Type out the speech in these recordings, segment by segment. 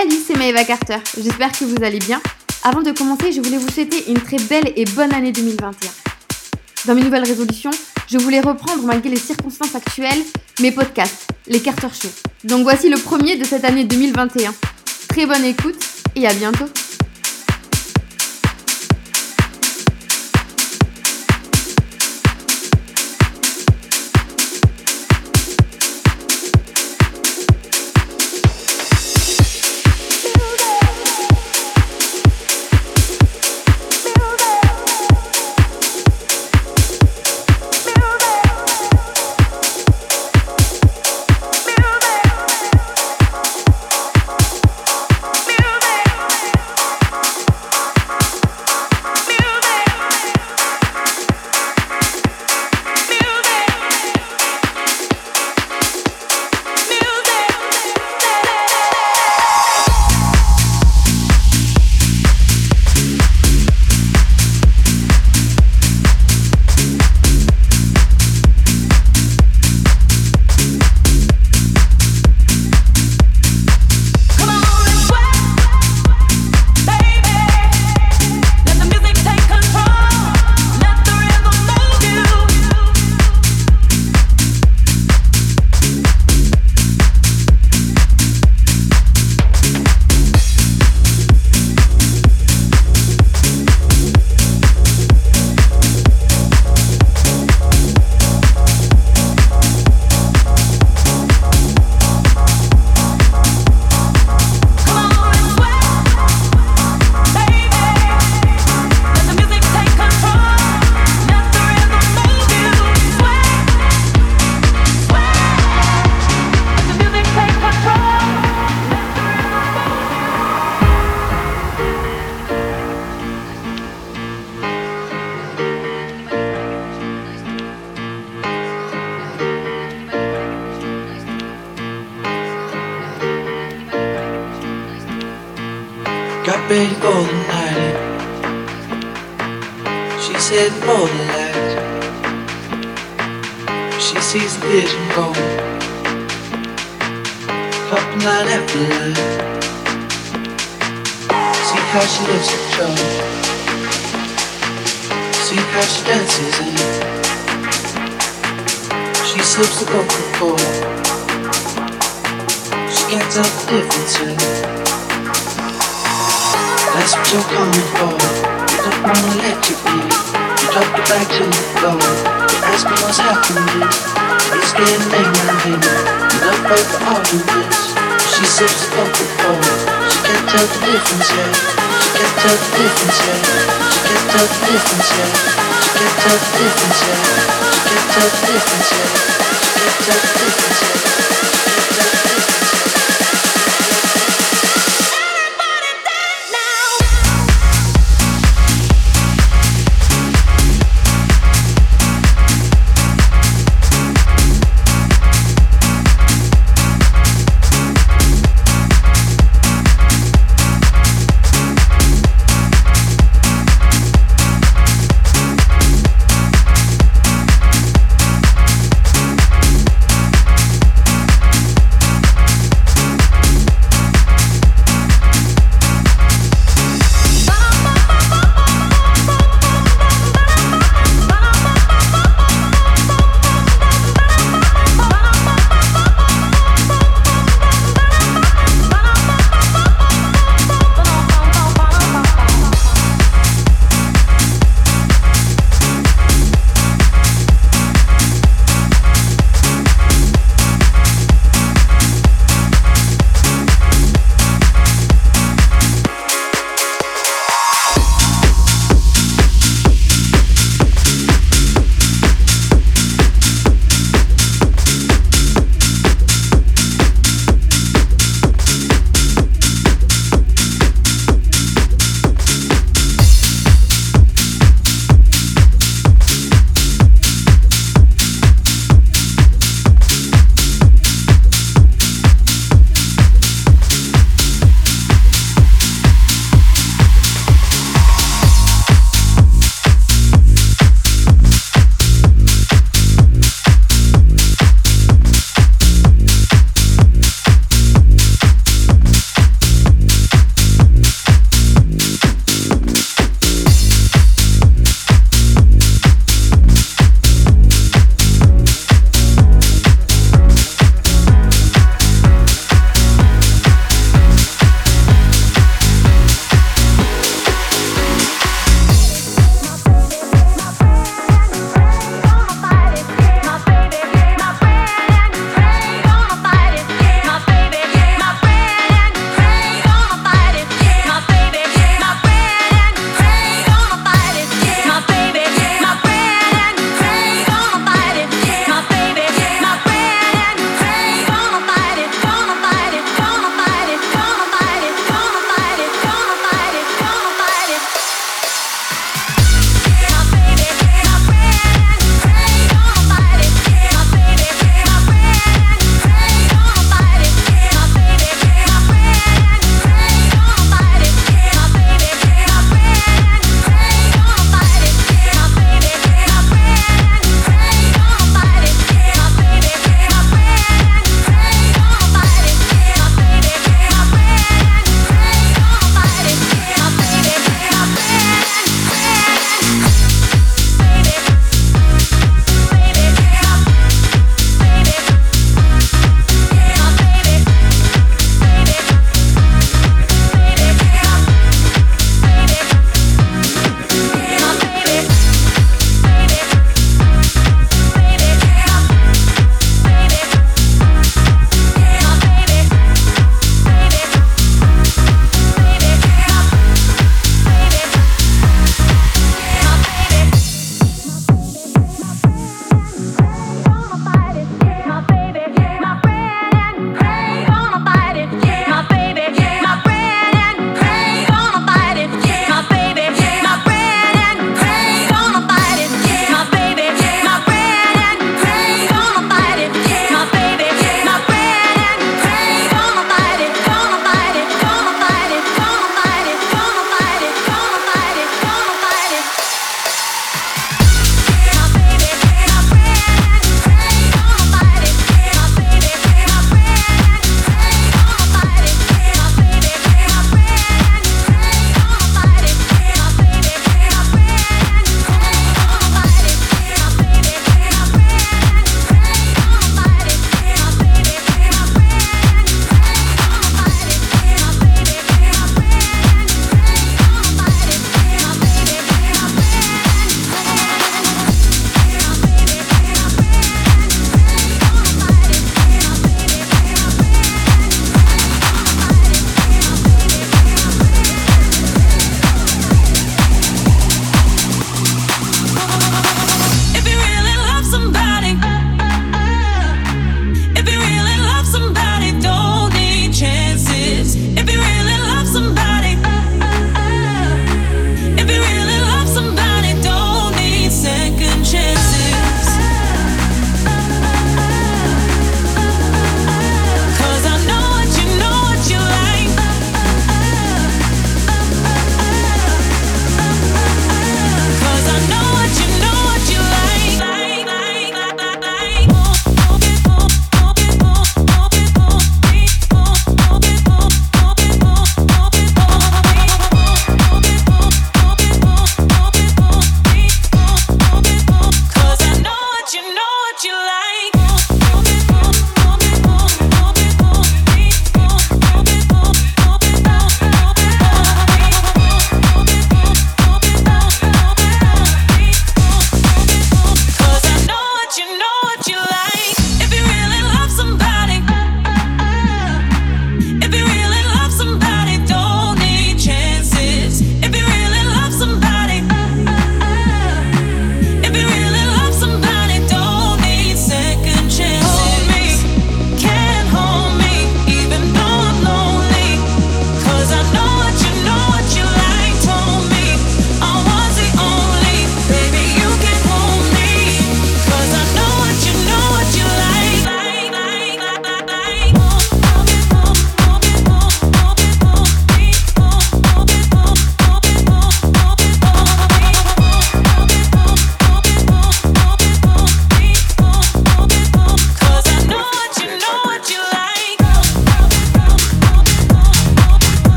Salut, c'est Maëva Carter. J'espère que vous allez bien. Avant de commencer, je voulais vous souhaiter une très belle et bonne année 2021. Dans mes nouvelles résolutions, je voulais reprendre, malgré les circonstances actuelles, mes podcasts, les Carter Show. Donc voici le premier de cette année 2021. Très bonne écoute et à bientôt. so come don't wanna let you be. Drop your back to the floor. You're what's happening. It's getting late now, baby. Not break the arguments. She sips the Coca-Cola. She can't tell the difference Yeah, She can't tell the difference Yeah, She can't tell the difference Yeah, She can't tell the difference Yeah, She can't tell the difference yet.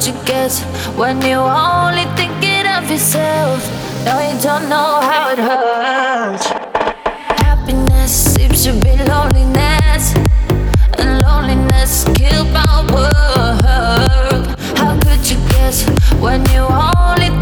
what you get when you only thinking of yourself. No, you don't know how it hurts. Happiness seems to be loneliness, and loneliness killed my world. How could you guess when you only?